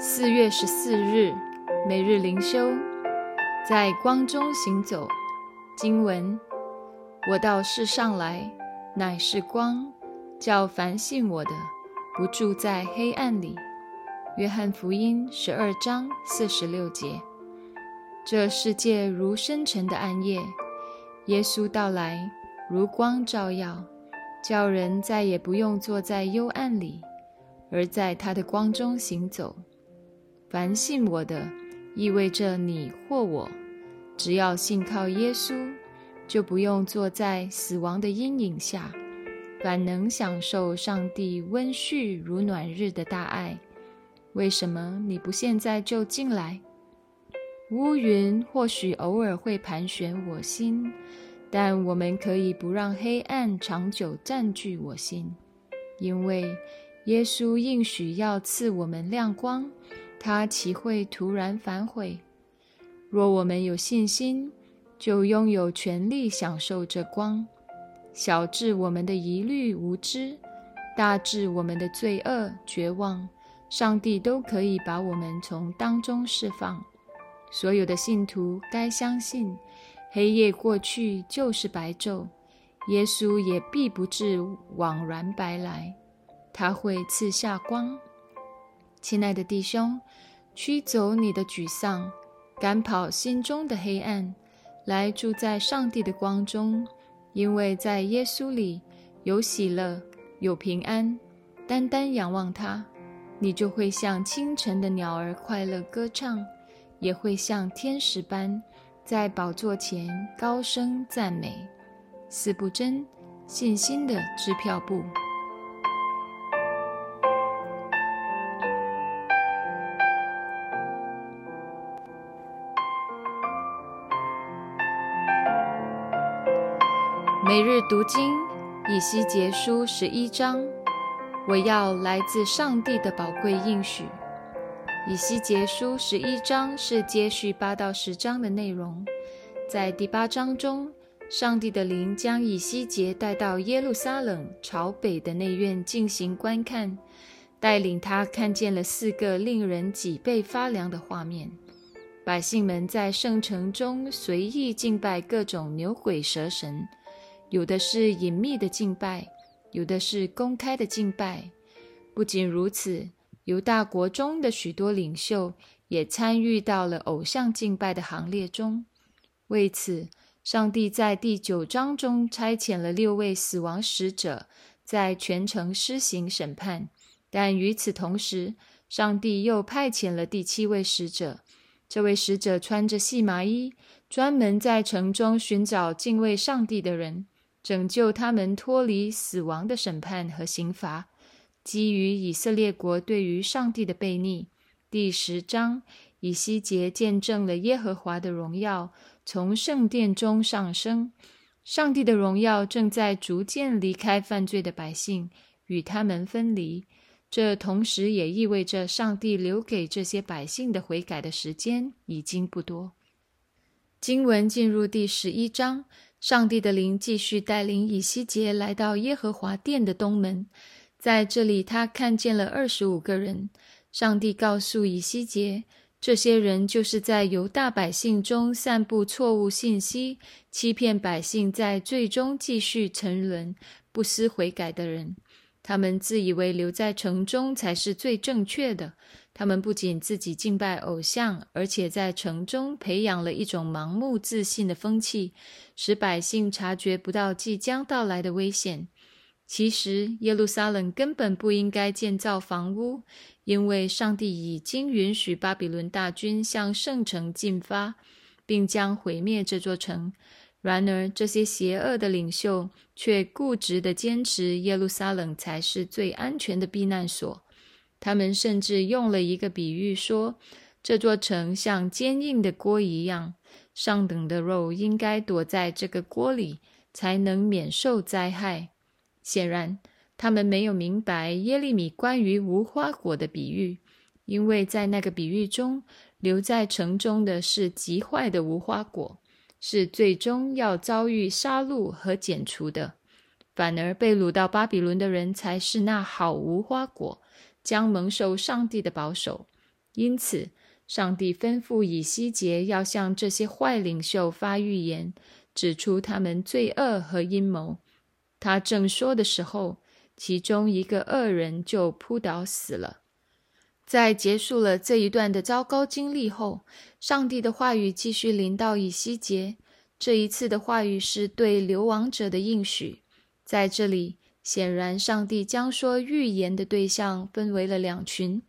四月十四日，每日灵修，在光中行走。经文：我到世上来，乃是光，叫凡信我的，不住在黑暗里。约翰福音十二章四十六节。这世界如深沉的暗夜，耶稣到来，如光照耀，叫人再也不用坐在幽暗里，而在他的光中行走。凡信我的，意味着你或我，只要信靠耶稣，就不用坐在死亡的阴影下，反能享受上帝温煦如暖日的大爱。为什么你不现在就进来？乌云或许偶尔会盘旋我心，但我们可以不让黑暗长久占据我心，因为耶稣应许要赐我们亮光。他岂会突然反悔？若我们有信心，就拥有权利享受这光。小至我们的疑虑无知，大至我们的罪恶绝望，上帝都可以把我们从当中释放。所有的信徒该相信：黑夜过去就是白昼，耶稣也必不至枉然白来，他会赐下光。亲爱的弟兄，驱走你的沮丧，赶跑心中的黑暗，来住在上帝的光中。因为在耶稣里有喜乐，有平安。单单仰望他，你就会像清晨的鸟儿快乐歌唱，也会像天使般在宝座前高声赞美。四不真，信心的支票簿。每日读经，以西结书十一章。我要来自上帝的宝贵应许。以西结书十一章是接续八到十章的内容。在第八章中，上帝的灵将以西结带到耶路撒冷朝北的内院进行观看，带领他看见了四个令人脊背发凉的画面：百姓们在圣城中随意敬拜各种牛鬼蛇神。有的是隐秘的敬拜，有的是公开的敬拜。不仅如此，犹大国中的许多领袖也参与到了偶像敬拜的行列中。为此，上帝在第九章中差遣了六位死亡使者，在全城施行审判。但与此同时，上帝又派遣了第七位使者。这位使者穿着细麻衣，专门在城中寻找敬畏上帝的人。拯救他们脱离死亡的审判和刑罚。基于以色列国对于上帝的悖逆，第十章，以西结见证了耶和华的荣耀从圣殿中上升。上帝的荣耀正在逐渐离开犯罪的百姓，与他们分离。这同时也意味着上帝留给这些百姓的悔改的时间已经不多。经文进入第十一章。上帝的灵继续带领以西结来到耶和华殿的东门，在这里，他看见了二十五个人。上帝告诉以西结，这些人就是在犹大百姓中散布错误信息、欺骗百姓，在最终继续沉沦、不思悔改的人。他们自以为留在城中才是最正确的。他们不仅自己敬拜偶像，而且在城中培养了一种盲目自信的风气，使百姓察觉不到即将到来的危险。其实，耶路撒冷根本不应该建造房屋，因为上帝已经允许巴比伦大军向圣城进发，并将毁灭这座城。然而，这些邪恶的领袖却固执地坚持耶路撒冷才是最安全的避难所。他们甚至用了一个比喻，说这座城像坚硬的锅一样，上等的肉应该躲在这个锅里，才能免受灾害。显然，他们没有明白耶利米关于无花果的比喻，因为在那个比喻中，留在城中的是极坏的无花果，是最终要遭遇杀戮和剪除的；反而被掳到巴比伦的人才是那好无花果。将蒙受上帝的保守，因此，上帝吩咐以西结要向这些坏领袖发预言，指出他们罪恶和阴谋。他正说的时候，其中一个恶人就扑倒死了。在结束了这一段的糟糕经历后，上帝的话语继续临到以西结。这一次的话语是对流亡者的应许。在这里，显然上帝将说预言的对象分为了两群。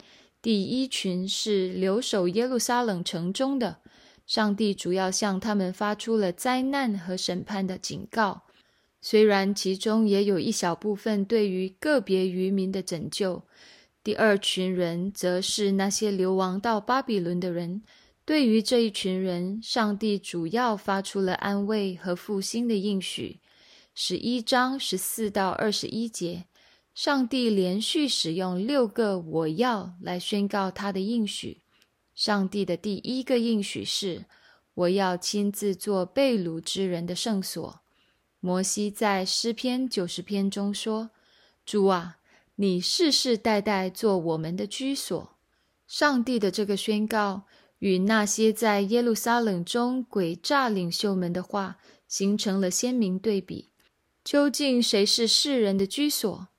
第一群是留守耶路撒冷城中的，上帝主要向他们发出了灾难和审判的警告。虽然其中也有一小部分对于个别渔民的拯救，第二群人则是那些流亡到巴比伦的人。对于这一群人，上帝主要发出了安慰和复兴的应许。十一章十四到二十一节，上帝连续使用六个“我要”来宣告他的应许。上帝的第一个应许是：“我要亲自做被掳之人的圣所。”摩西在诗篇九十篇中说：“主啊，你世世代代做我们的居所。”上帝的这个宣告与那些在耶路撒冷中诡诈领袖们的话形成了鲜明对比。究竟谁是世人的居所？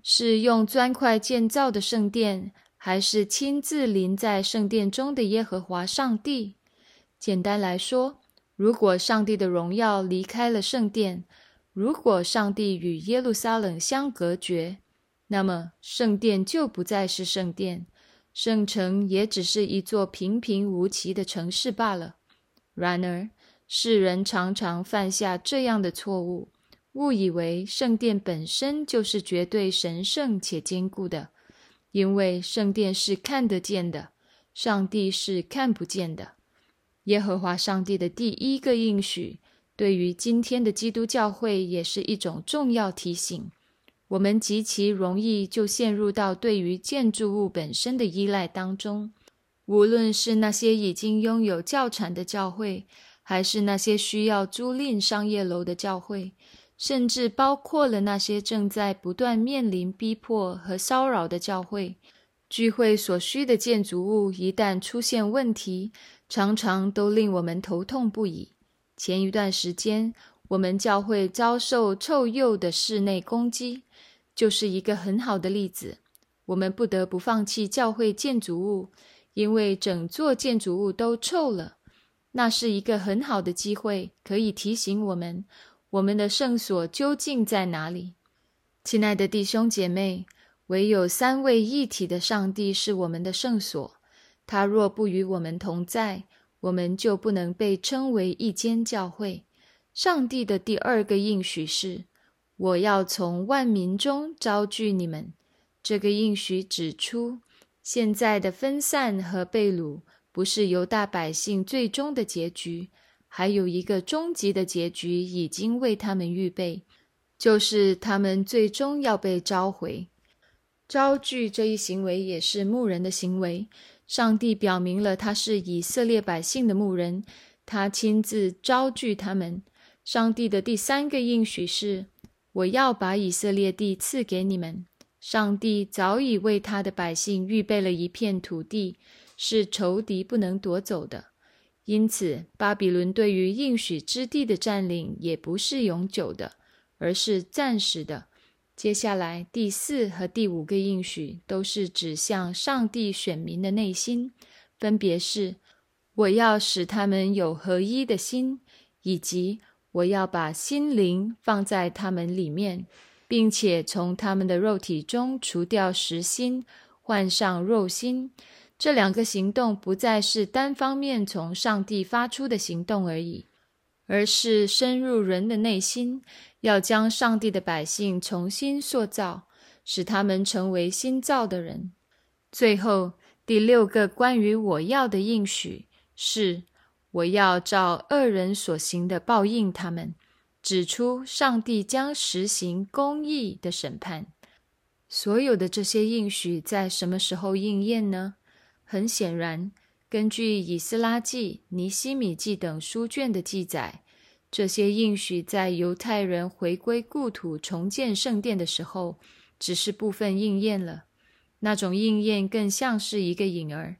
是用砖块建造的圣殿，还是亲自临在圣殿中的耶和华上帝？简单来说。如果上帝的荣耀离开了圣殿，如果上帝与耶路撒冷相隔绝，那么圣殿就不再是圣殿，圣城也只是一座平平无奇的城市罢了。然而，世人常常犯下这样的错误，误以为圣殿本身就是绝对神圣且坚固的，因为圣殿是看得见的，上帝是看不见的。耶和华上帝的第一个应许，对于今天的基督教会也是一种重要提醒。我们极其容易就陷入到对于建筑物本身的依赖当中，无论是那些已经拥有教产的教会，还是那些需要租赁商业楼的教会，甚至包括了那些正在不断面临逼迫和骚扰的教会。聚会所需的建筑物一旦出现问题，常常都令我们头痛不已。前一段时间，我们教会遭受臭鼬的室内攻击，就是一个很好的例子。我们不得不放弃教会建筑物，因为整座建筑物都臭了。那是一个很好的机会，可以提醒我们，我们的圣所究竟在哪里。亲爱的弟兄姐妹。唯有三位一体的上帝是我们的圣所，他若不与我们同在，我们就不能被称为一间教会。上帝的第二个应许是：“我要从万民中招聚你们。”这个应许指出，现在的分散和被掳不是犹大百姓最终的结局，还有一个终极的结局已经为他们预备，就是他们最终要被召回。招聚这一行为也是牧人的行为。上帝表明了他是以色列百姓的牧人，他亲自招聚他们。上帝的第三个应许是：“我要把以色列地赐给你们。”上帝早已为他的百姓预备了一片土地，是仇敌不能夺走的。因此，巴比伦对于应许之地的占领也不是永久的，而是暂时的。接下来，第四和第五个应许都是指向上帝选民的内心，分别是：我要使他们有合一的心，以及我要把心灵放在他们里面，并且从他们的肉体中除掉实心，换上肉心。这两个行动不再是单方面从上帝发出的行动而已，而是深入人的内心。要将上帝的百姓重新塑造，使他们成为新造的人。最后，第六个关于我要的应许是：我要照恶人所行的报应他们，指出上帝将实行公义的审判。所有的这些应许在什么时候应验呢？很显然，根据以斯拉记、尼希米记等书卷的记载。这些应许在犹太人回归故土、重建圣殿的时候，只是部分应验了。那种应验更像是一个影儿。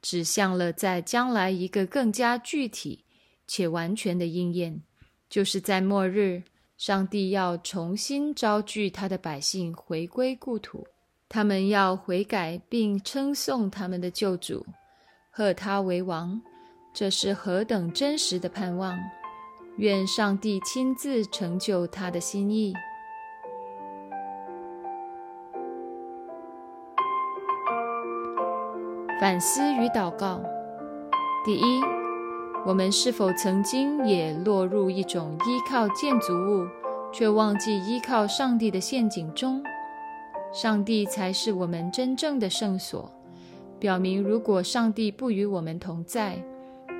指向了在将来一个更加具体且完全的应验，就是在末日，上帝要重新招聚他的百姓回归故土，他们要悔改并称颂他们的救主，贺他为王。这是何等真实的盼望！愿上帝亲自成就他的心意。反思与祷告：第一，我们是否曾经也落入一种依靠建筑物，却忘记依靠上帝的陷阱中？上帝才是我们真正的圣所，表明如果上帝不与我们同在，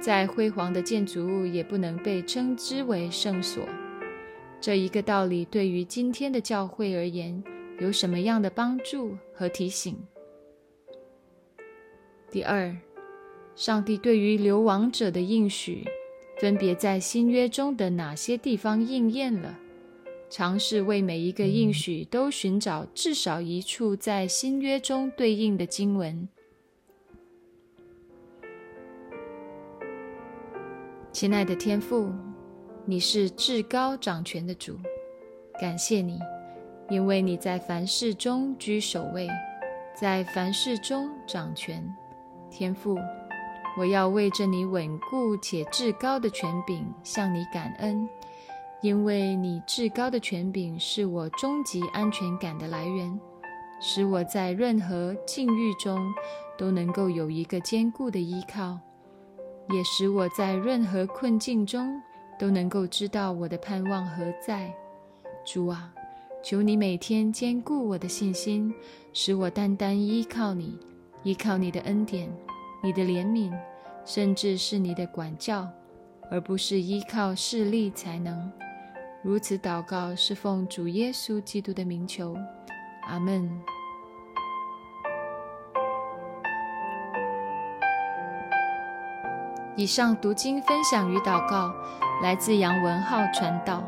再辉煌的建筑物也不能被称之为圣所。这一个道理对于今天的教会而言，有什么样的帮助和提醒？第二，上帝对于流亡者的应许，分别在新约中的哪些地方应验了？尝试为每一个应许都寻找至少一处在新约中对应的经文。亲爱的天父，你是至高掌权的主，感谢你，因为你在凡事中居首位，在凡事中掌权。天父，我要为着你稳固且至高的权柄向你感恩，因为你至高的权柄是我终极安全感的来源，使我在任何境遇中都能够有一个坚固的依靠，也使我在任何困境中都能够知道我的盼望何在。主啊，求你每天坚固我的信心，使我单单依靠你。依靠你的恩典、你的怜悯，甚至是你的管教，而不是依靠势力才能。如此祷告是奉主耶稣基督的名求，阿门。以上读经分享与祷告来自杨文浩传道。